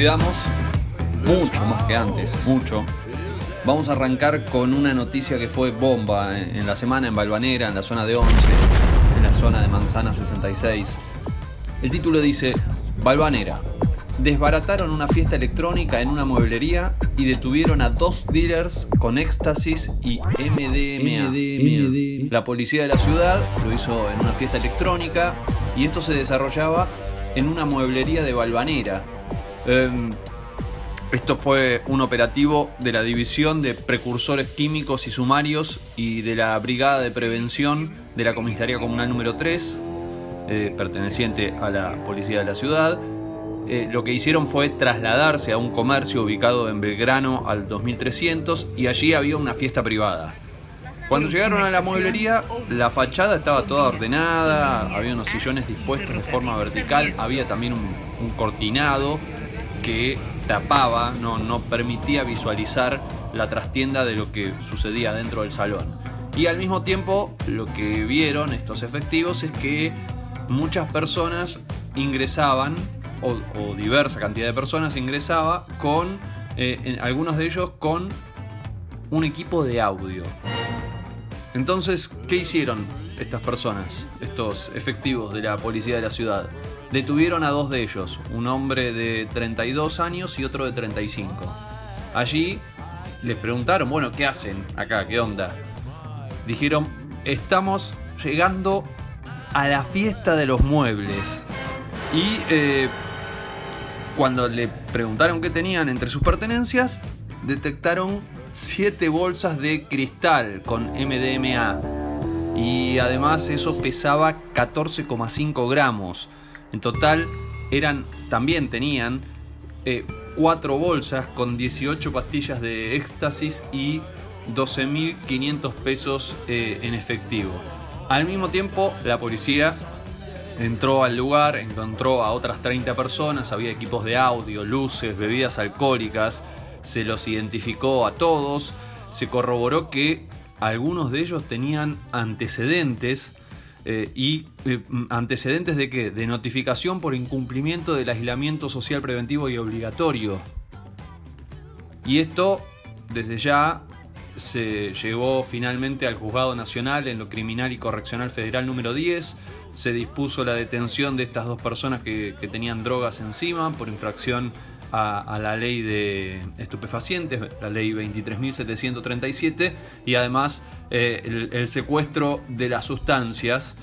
cuidamos, mucho más que antes, mucho. Vamos a arrancar con una noticia que fue bomba en, la semana en Balvanera, en la zona de 11, en la zona de Manzana 66. El título dice, Balvanera, desbarataron una fiesta electrónica en una mueblería y detuvieron a dos dealers con éxtasis y MDMA. La policía de la ciudad lo hizo en una fiesta electrónica y esto se desarrollaba en una mueblería de Balvanera. Em, esto fue un operativo de la División de Precursores Químicos y Sumarios y de la Brigada de Prevención de la Comisaría Comunal número 3, eh, perteneciente a la Policía de la Ciudad. Eh, lo que hicieron fue trasladarse a un comercio ubicado en Belgrano al 2300 y allí había una fiesta privada. Cuando llegaron a la mueblería, la fachada estaba toda ordenada, había unos sillones dispuestos de forma vertical, había también un, cortinado que tapaba, no, no permitía visualizar la trastienda de lo que sucedía dentro del salón. Y al mismo tiempo lo que vieron estos efectivos es que muchas personas ingresaban, o, diversa cantidad de personas ingresaba con, eh, algunos de ellos con un equipo de audio. Entonces, ¿qué hicieron estas personas, estos efectivos de la policía de la ciudad? Detuvieron a dos de ellos, un hombre de 32 años y otro de 35. Allí les preguntaron, bueno, ¿qué hacen acá? ¿Qué onda? Dijeron, estamos llegando a la fiesta de los muebles. Y eh, cuando le preguntaron qué tenían entre sus pertenencias, detectaron 7 bolsas de cristal con MDMA. Y además eso pesaba 14,5 gramos. En total eran, también tenían 4 eh, bolsas con 18 pastillas de éxtasis y 12.500 pesos eh, en efectivo. Al mismo tiempo, la policía entró al lugar, encontró a otras 30 personas, había equipos de audio, luces, bebidas alcohólicas, se los identificó a todos, se corroboró que algunos de ellos tenían antecedentes eh, y eh, antecedentes de qué? De notificación por incumplimiento del aislamiento social preventivo y obligatorio. Y esto desde ya se llegó finalmente al Juzgado Nacional en lo Criminal y Correccional Federal número 10. Se dispuso la detención de estas dos personas que tenían drogas encima por infracción a, la ley de estupefacientes, la ley 23.737, y además eh, el, secuestro de las sustancias.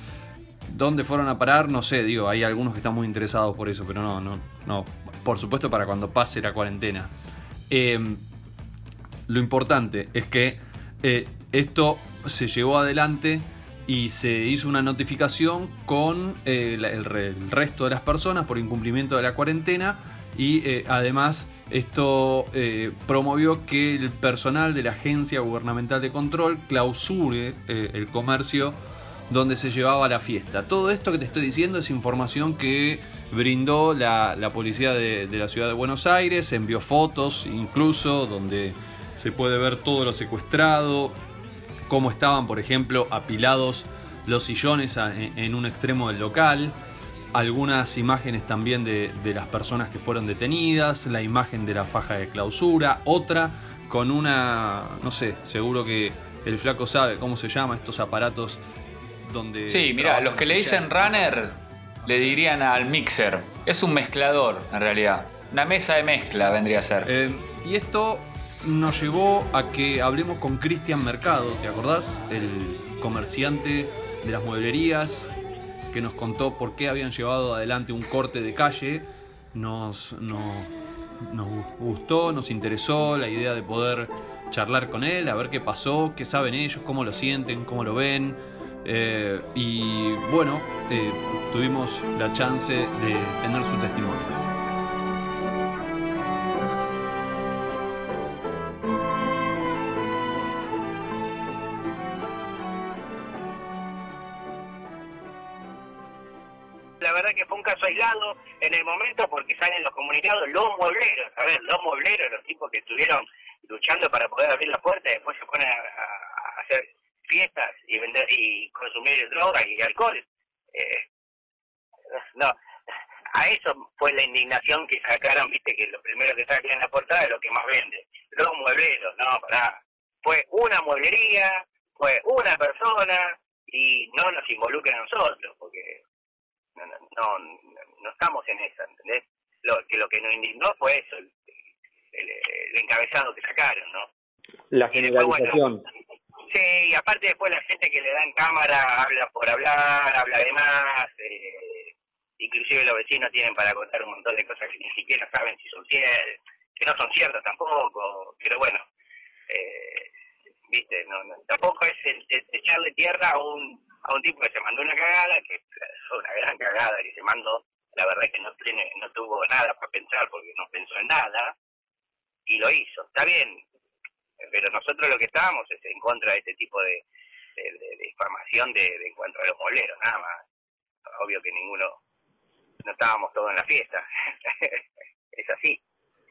¿Dónde fueron a parar? No sé, digo, hay algunos que están muy interesados por eso, pero no, no, no. Por supuesto para cuando pase la cuarentena. Em, lo importante es que eh, esto se llevó adelante y se hizo una notificación con eh, el, resto de las personas por incumplimiento de la cuarentena y eh, además esto eh, promovió que el personal de la Agencia Gubernamental de Control clausure eh, el comercio donde se llevaba la fiesta. Todo esto que te estoy diciendo es información que brindó la, policía de, la ciudad de Buenos Aires, envió fotos incluso donde se puede ver todo lo secuestrado, cómo estaban, por ejemplo, apilados los sillones en un extremo del local algunas imágenes también de, las personas que fueron detenidas, la imagen de la faja de clausura, otra con una, no sé, seguro que el flaco sabe cómo se llama estos aparatos donde... Sí, mira, los que le dicen runner le dirían al mixer. Es un mezclador, en realidad. Una mesa de mezcla vendría a ser. Eh, y esto nos llevó a que hablemos con Cristian Mercado, ¿te acordás? El comerciante de las mueblerías, que nos contó por qué habían llevado adelante un corte de calle. Nos, nos, gustó, nos interesó la idea de poder charlar con él, a ver qué pasó, qué saben ellos, cómo lo sienten, cómo lo ven. Eh, y bueno, eh, tuvimos la chance de tener su testimonio. Y no nos involucra a nosotros, porque no, no, no, estamos en esa, ¿entendés? Lo que, lo que nos indignó fue eso, el, encabezado que sacaron, ¿no? La generalización. sí, y aparte después la gente que le dan cámara habla por hablar, habla de más, eh, inclusive los vecinos tienen para contar un montón de cosas que ni siquiera saben si son ciertas, que no son ciertas tampoco, pero bueno, eh, viste, no, tampoco es echarle tierra a un, a un tipo que se mandó una cagada, que fue una gran cagada que se mandó, la verdad es que no tiene, no tuvo nada para pensar porque no pensó en nada, y lo hizo, está bien, pero nosotros lo que estábamos es en contra de este tipo de, de, difamación de, de, en cuanto a los moleros, nada más. Obvio que ninguno no estábamos todos en la fiesta. es así.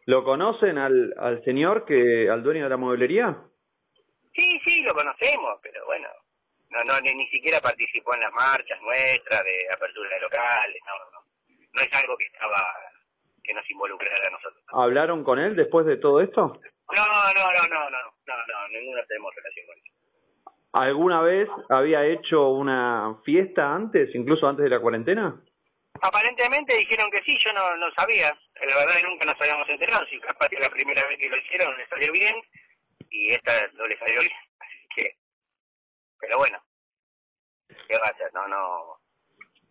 ¿Lo conocen al, al señor, que al dueño de la mueblería? Sí, sí, lo conocemos, pero bueno, no, no ni, siquiera participó en las marchas nuestras de apertura de locales, no, no, no es algo que estaba que nos involucrara a nosotros. ¿Hablaron con él después de todo esto? No, no, no, no, no, no, no, ninguna tenemos relación con él. ¿Alguna vez había hecho una fiesta antes, incluso antes de la cuarentena? Aparentemente dijeron que sí, yo no, no sabía. La verdad que nunca nos habíamos enterado. Si capaz que la primera vez que lo hicieron le salió bien y esta no le salió bien. Así que, pero bueno, ¿qué va a hacer? No, no,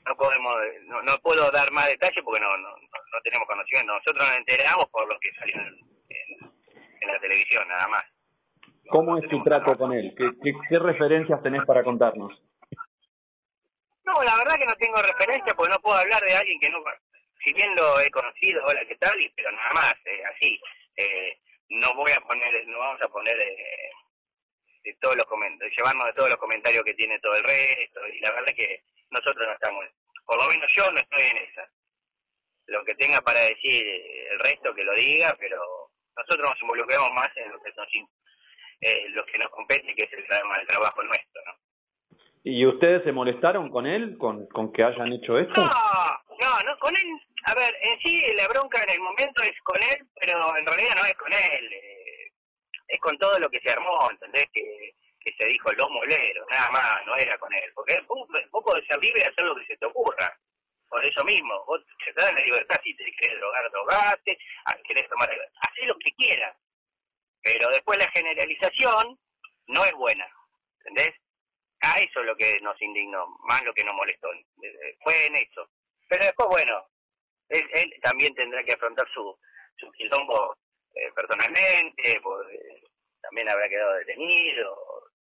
no podemos, no, no puedo dar más detalles porque no, no, no tenemos conocimiento. Nosotros nos enteramos por lo que salió en, en, la televisión, nada más. ¿Cómo es tu trato con él? ¿Qué, ¿Qué, qué, referencias tenés para contarnos? No, la verdad que no tengo referencia porque no puedo hablar de alguien que no, si bien lo he conocido, hola, ¿qué tal? Y, pero nada más, eh, así. Eh, no voy a poner, no vamos a poner eh, de todos los comentarios, llevarnos de todos los comentarios que tiene todo el resto. Y la verdad que nosotros no estamos, por lo menos yo no estoy en esa. Lo que tenga para decir el resto que lo diga, pero nosotros nos involucramos más en lo que nos, eh, que nos compete, que es el, el trabajo nuestro, ¿no? ¿Y ustedes se molestaron con él, con, con que hayan hecho esto? No, no, no, con él, a ver, en sí la bronca en el momento es con él, pero en realidad no es con él, eh, es con todo lo que se armó, ¿entendés? Que, que se dijo los moleros, nada más, no era con él, porque vos, vos podés ser libre de hacer lo que se te ocurra, por eso mismo, vos te das la libertad, si te querés drogar, drogate, ah, querés tomar, hacé lo que quieras, pero después la generalización no es buena, ¿entendés? A eso es lo que nos indignó, más lo que nos molestó. Fue en eso. Pero después, bueno, él, él también tendrá que afrontar su, su quilombo eh, personalmente, porque también habrá quedado detenido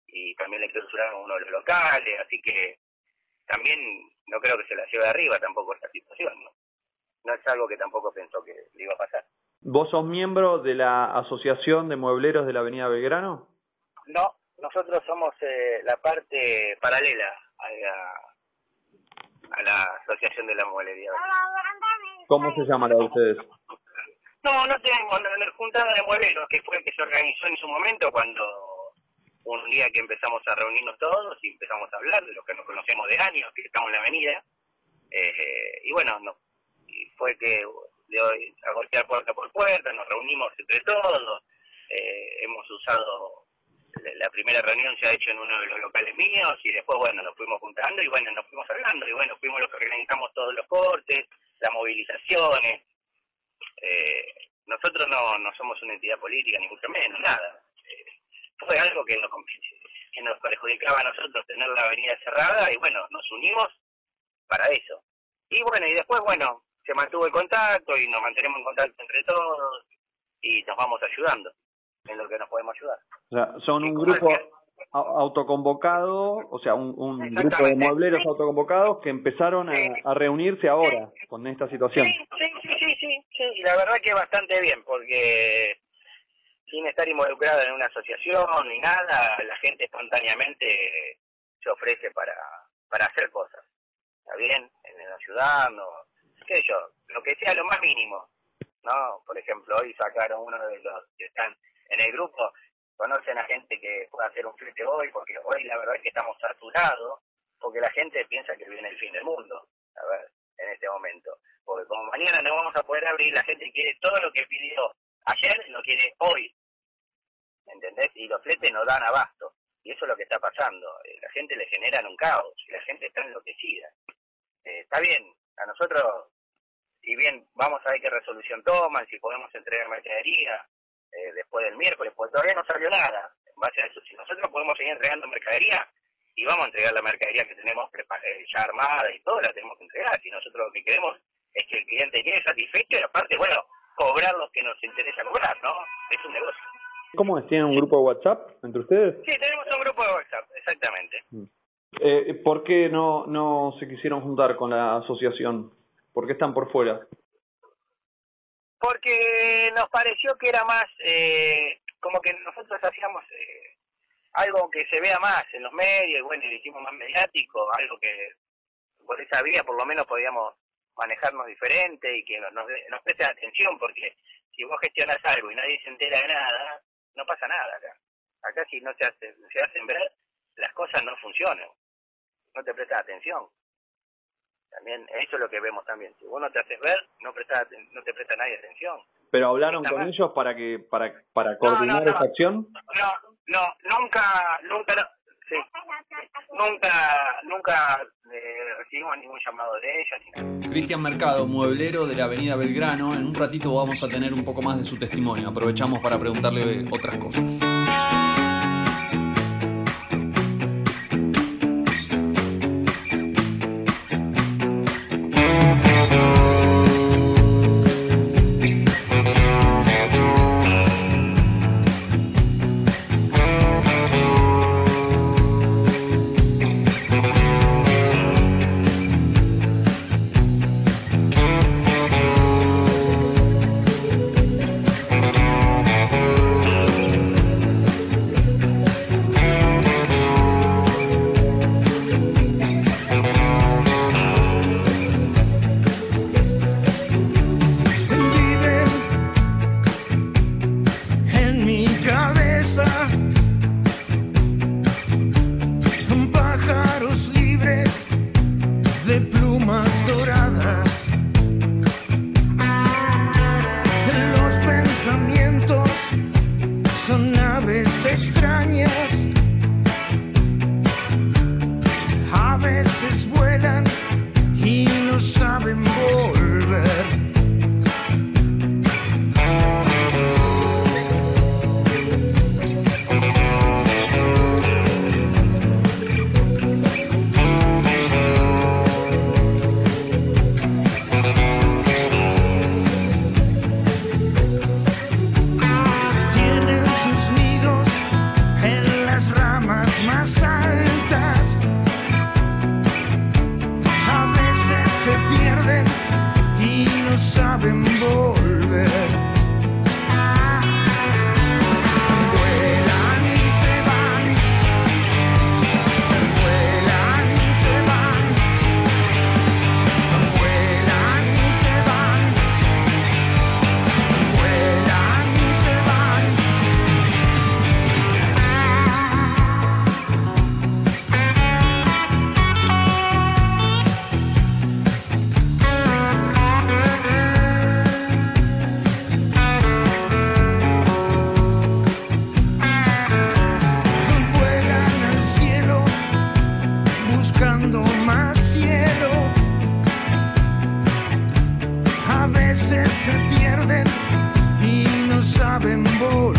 y también le clausuraron uno de los locales, así que también no creo que se la lleve de arriba tampoco esta situación, ¿no? No es algo que tampoco pensó que le iba a pasar. ¿Vos sos miembro de la Asociación de Muebleros de la Avenida Belgrano? No, nosotros somos eh, la parte paralela a la, a la Asociación de la Mueblería. ¿Cómo se llama la de ustedes? No, no tenemos la juntada de muebleros, que fue el que se organizó en su momento cuando un día que empezamos a reunirnos todos y empezamos a hablar de lo que nos conocemos de años, que estamos en la avenida. Eh, y bueno, no, y fue que de hoy a golpear puerta por puerta, nos reunimos entre todos, eh, hemos usado la primera reunión se ha hecho en uno de los locales míos y después, bueno, nos fuimos juntando y bueno, nos fuimos hablando y bueno, fuimos los que organizamos todos los cortes, las movilizaciones. Eh, nosotros no, no somos una entidad política, ni mucho menos, nada. Eh, fue algo que nos, que nos perjudicaba a nosotros tener la avenida cerrada y bueno, nos unimos para eso. Y bueno, y después, bueno, se mantuvo el contacto y nos mantenemos en contacto entre todos y nos vamos ayudando en lo que nos podemos ayudar. O sea, son un grupo autoconvocado, o sea, un, un grupo de muebleros autoconvocados que empezaron a, a reunirse ahora con esta situación. Sí, sí, sí, sí, sí, y la verdad que bastante bien, porque sin estar involucrada en una asociación ni nada, la gente espontáneamente se ofrece para, para hacer cosas. ¿Está bien? En ayudarnos, qué sé yo, lo que sea lo más mínimo. ¿no? Por ejemplo, hoy sacaron uno de los que están en el grupo conocen a gente que pueda hacer un flete hoy, porque hoy la verdad es que estamos saturados, porque la gente piensa que viene el fin del mundo, a ver, en este momento. porque como mañana no vamos a poder abrir, la gente quiere todo lo que pidió ayer, lo quiere hoy. ¿Entendés? Y los fletes no dan abasto. Y eso es lo que está pasando. Eh, la gente le generan un caos y la gente está enloquecida. Eh, está bien, a nosotros, si bien vamos a ver qué resolución toman, si podemos entregar mercadería eh, después del miércoles, pues todavía no salió nada en base a eso. Si nosotros podemos seguir entregando mercadería, y vamos a entregar la mercadería que tenemos ya armada y todo, la tenemos que entregar. Si nosotros lo que queremos es que el cliente quede satisfecho y aparte, bueno, cobrar los que nos interesa cobrar, ¿no? Es un negocio. ¿Cómo es? ¿Tienen un grupo de WhatsApp entre ustedes? Sí, tenemos un grupo de WhatsApp, exactamente. Mm. Eh, ¿Por qué no, no se quisieron juntar con la asociación? ¿Por qué están por fuera? Porque nos pareció que era más, eh, como que nosotros hacíamos eh, algo que se vea más en los medios, bueno, y hicimos más mediático, algo que por esa vía por lo menos podíamos manejarnos diferente y que nos, nos, preste atención, porque si vos gestionas algo y nadie se entera de nada, no pasa nada acá. Acá si no se, hace, se hacen ver, las cosas no funcionan. No te prestas atención. También eso es lo que vemos también. Si vos no te haces ver, no, presta, no te presta nadie atención. ¿Pero hablaron con ellos para que para para coordinar esa acción? No, no, nunca, nunca, sí, nunca, nunca eh, recibimos ningún llamado de ella. Cristian Mercado, mueblero de la Avenida Belgrano. En un ratito vamos a tener un poco más de su testimonio. Aprovechamos para preguntarle otras cosas. se pierden y no saben volar.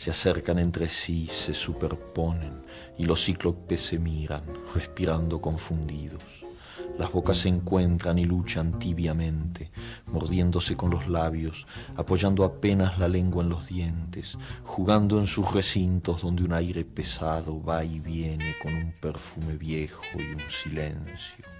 se acercan entre sí, se superponen, y los cíclopes se miran, respirando confundidos. Las bocas se encuentran y luchan tibiamente, mordiéndose con los labios, apoyando apenas la lengua en los dientes, jugando en sus recintos donde un aire pesado va y viene con un perfume viejo y un silencio.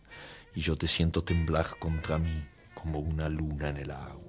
y yo te siento temblar contra mí como una luna en el agua.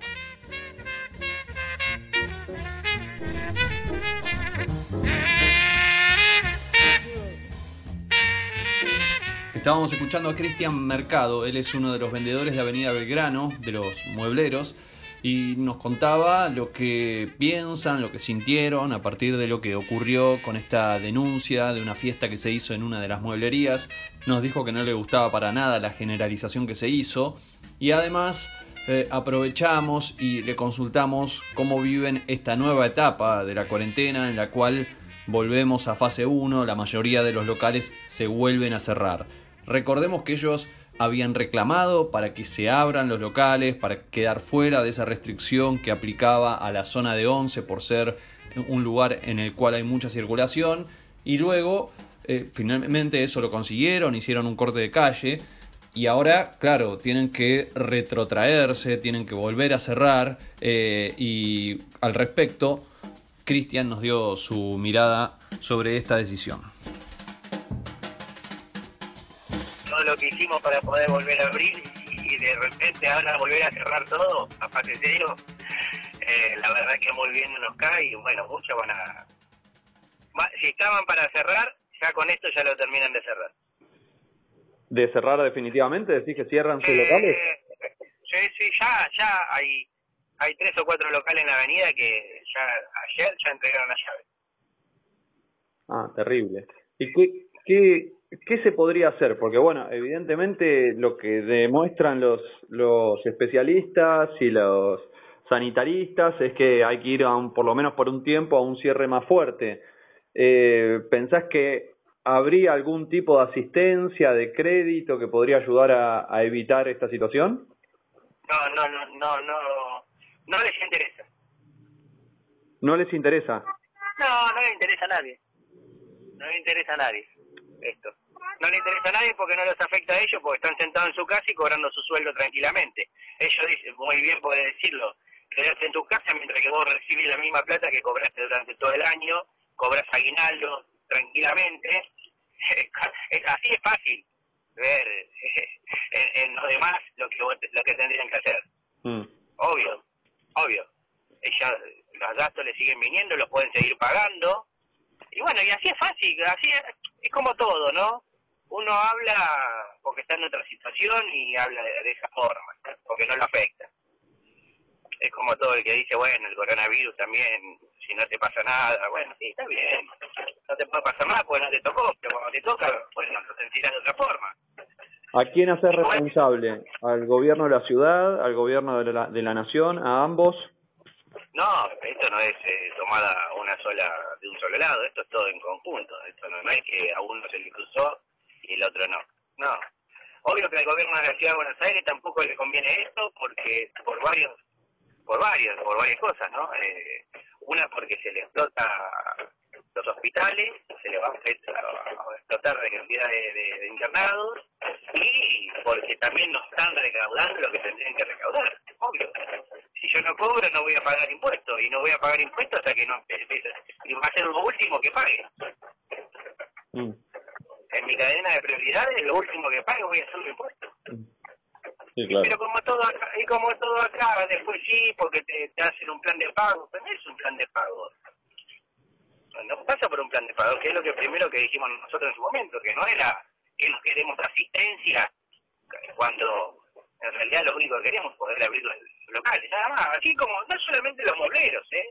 Estábamos escuchando a Cristian Mercado, él es uno de los vendedores de Avenida Belgrano, de los muebleros, y nos contaba lo que piensan, lo que sintieron a partir de lo que ocurrió con esta denuncia de una fiesta que se hizo en una de las mueblerías. Nos dijo que no le gustaba para nada la generalización que se hizo y además eh, aprovechamos y le consultamos cómo viven esta nueva etapa de la cuarentena en la cual volvemos a fase 1, la mayoría de los locales se vuelven a cerrar. Recordemos que ellos habían reclamado para que se abran los locales, para quedar fuera de esa restricción que aplicaba a la zona de 11 por ser un lugar en el cual hay mucha circulación. Y luego, eh, finalmente eso lo consiguieron, hicieron un corte de calle. Y ahora, claro, tienen que retrotraerse, tienen que volver a cerrar. Eh, y al respecto, Cristian nos dio su mirada sobre esta decisión. Lo que hicimos para poder volver a abrir y de repente ahora volver a cerrar todo, a de cero, eh, la verdad que muy bien nos cae y bueno, muchos van a... Si estaban para cerrar, ya con esto ya lo terminan de cerrar. ¿De cerrar definitivamente? ¿Decís que cierran sus locales? Sí, sí, ya, ya hay, hay tres o cuatro locales en la avenida que ya ayer ya entregaron la llave. Ah, terrible. ¿Y qué, qué, ¿Qué se podría hacer? Porque bueno, evidentemente lo que demuestran los, los especialistas y los sanitaristas es que hay que ir a un, por lo menos por un tiempo a un cierre más fuerte. Eh, ¿Pensás que habría algún tipo de asistencia, de crédito que podría ayudar a, a evitar esta situación? No, no, no, no, no, no les interesa. ¿No les interesa? No, no les interesa a nadie. No les interesa a nadie esto no le interesa a nadie porque no los afecta a ellos, porque están sentados en su casa y cobrando su sueldo tranquilamente. Ellos dicen, muy bien puede decirlo, quedarte en tu casa mientras que vos recibís la misma plata que cobraste durante todo el año, cobras aguinaldo tranquilamente. Así es fácil ver en, lo demás lo que, lo que tendrían que hacer. Mm. Obvio, obvio. Ellos, los gastos le siguen viniendo, los pueden seguir pagando. Y bueno, y así es fácil, así es como todo, ¿no? Uno habla porque está en otra situación y habla de, esa forma, porque no lo afecta. Es como todo el que dice, bueno, el coronavirus también, si no te pasa nada, bueno, sí, está bien, no te puede pasar nada porque no te tocó, pero cuando te toca, bueno, lo sentirás de otra forma. ¿A quién hacer responsable? ¿Al gobierno de la ciudad, al gobierno de la, de la nación, a ambos? No, esto no es eh, tomada una sola de un solo lado, esto es todo en conjunto. Esto no, no es que a uno se le cruzó y el otro no. No. Obvio que al gobierno de la ciudad de Buenos Aires tampoco le conviene esto porque por varios por varios, por varias cosas, ¿no? Eh, una porque se le explota los hospitales, se le va a explotar la cantidad de, internados y porque también no están recaudando lo que tendrían que recaudar, obvio. Si yo no cobro no voy a pagar impuestos y no voy a pagar impuestos hasta que no empiece. Y va a ser lo último que pague. Mm. En mi cadena de prioridades lo último que pague voy a hacer los impuestos. Pero como todo acá, y como todo acá, después sí, porque te, hacen un plan de pago, pero no es un plan de pago. No pasa por un plan de pago, que es lo que primero que dijimos nosotros en su momento, que no era que nos queremos asistencia cuando en realidad lo único que queremos es poder abrir los locales, nada más. Así como, no solamente los mobleros, ¿eh?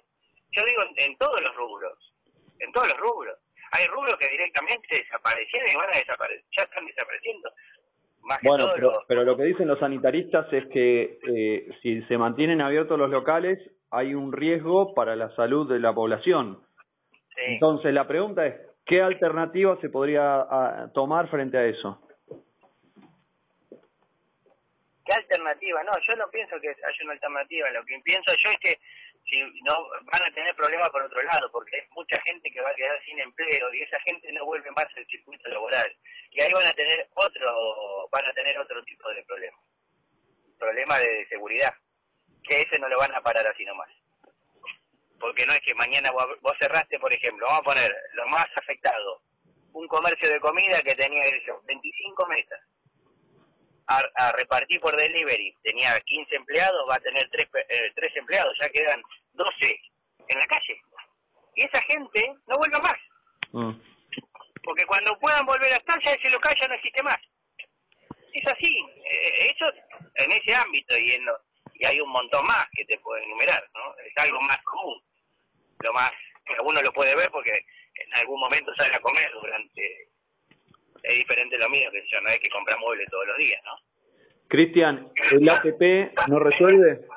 Yo digo en, todos los rubros, en todos los rubros. Hay rubros que directamente desaparecieron y van a desaparecer, ya están desapareciendo bueno, pero, pero lo que dicen los sanitaristas es que eh, si se mantienen abiertos los locales hay un riesgo para la salud de la población. Entonces la pregunta es, ¿qué alternativa se podría tomar frente a eso? ¿Qué alternativa? No, yo no pienso que haya una alternativa. Lo que pienso yo es que si no van a tener problemas por otro lado, porque hay mucha gente que va a quedar sin empleo y esa gente no vuelve más al circuito laboral. Y ahí van a tener otro, van a tener otro tipo de problema. Problema de seguridad, que ese no lo van a parar así nomás. Porque no es que mañana vos, cerraste, por ejemplo, vamos a poner lo más afectado, un comercio de comida que tenía eso, 25 mesas. A, a, repartir por delivery tenía 15 empleados, va a tener 3, eh, empleados, ya quedan 12 en la calle. Y esa gente no vuelve más. Mm porque cuando puedan volver a estar ya ese local ya no existe más. Es así, eh, eso en ese ámbito y en y hay un montón más que te puedo enumerar, ¿no? Es algo más común, lo más que uno lo puede ver porque en algún momento sale a comer durante es diferente lo mío que yo no es que comprar muebles todos los días, ¿no? Cristian, ¿el ATP no resuelve?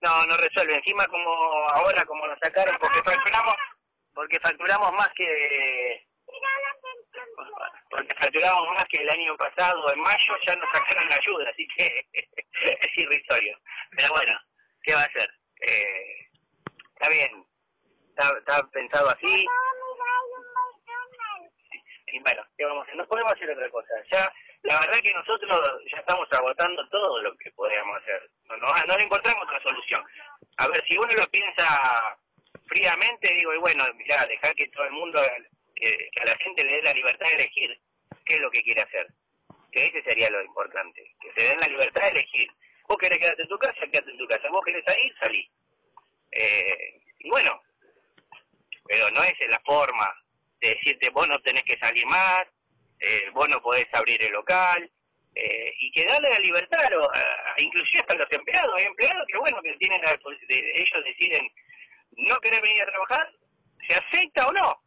No, no resuelve. Encima como ahora como nos sacaron porque facturamos porque facturamos más que porque facturamos más que el año pasado, en mayo ya nos sacaron la ayuda, así que es irrisorio. Pero bueno, ¿qué va a hacer? Eh, está bien, está, pensado así. Y bueno, ¿qué vamos a hacer? No podemos hacer otra cosa. Ya, la verdad que nosotros ya estamos agotando todo lo que podríamos hacer. No, no, no encontramos otra solución. A ver, si uno lo piensa fríamente, digo, y bueno, ya, dejar que todo el mundo que, a la gente le dé la libertad de elegir qué es lo que quiere hacer. Que ese sería lo importante, que se den la libertad de elegir. Vos querés quedarte en tu casa, quedate en tu casa. Vos querés salir, salí. Eh, y bueno, pero no es la forma de decirte vos no tenés que salir más, eh, vos no podés abrir el local, eh, y que darle la libertad, a, inclusive hasta los empleados. Hay empleados que, bueno, que tienen ellos deciden no querer venir a trabajar, se acepta o no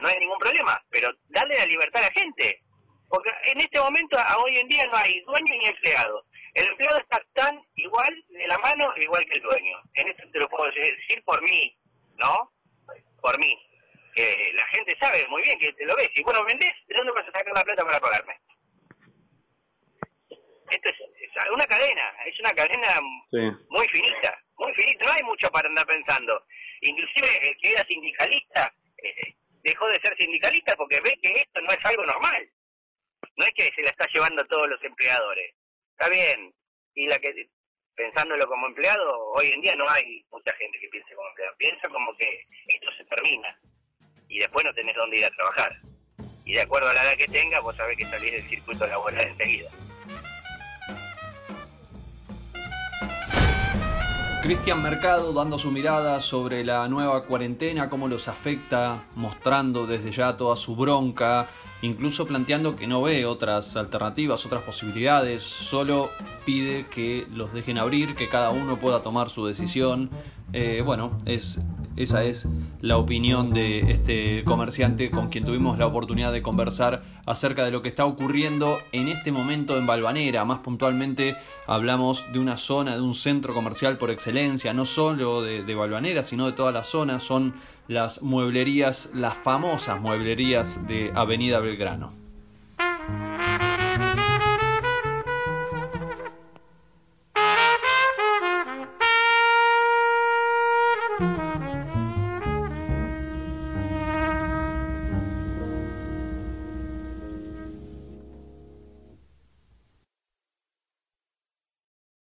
no hay ningún problema, pero darle la libertad a la gente. Porque en este momento, hoy en día, no hay dueño ni empleado. El empleado está tan igual de la mano, igual que el dueño. En esto te lo puedo decir por mí, ¿no? Por mí. Que la gente sabe muy bien que te lo ves. Si vos lo vendés, ¿de dónde vas a sacar la plata para pagarme? Esto es, una cadena, es una cadena muy finita, muy finita. No hay mucho para andar pensando. Inclusive el que era sindicalista, eh, dejó de ser sindicalista porque ve que esto no es algo normal. No es que se la está llevando a todos los empleadores. Está bien. Y la que, pensándolo como empleado, hoy en día no hay mucha gente que piense como empleado. Piensa como que esto se termina. Y después no tenés dónde ir a trabajar. Y de acuerdo a la edad que tengas, vos sabés que salir del circuito laboral enseguida. Cristian Mercado dando su mirada sobre la nueva cuarentena, cómo los afecta, mostrando desde ya toda su bronca, incluso planteando que no ve otras alternativas, otras posibilidades, solo pide que los dejen abrir, que cada uno pueda tomar su decisión. Eh, bueno, es esa es la opinión de este comerciante con quien tuvimos la oportunidad de conversar acerca de lo que está ocurriendo en este momento en Balvanera. Más puntualmente hablamos de una zona, de un centro comercial por excelencia, no solo de, de Balvanera, sino de toda la zona. Son las mueblerías, las famosas mueblerías de Avenida Belgrano.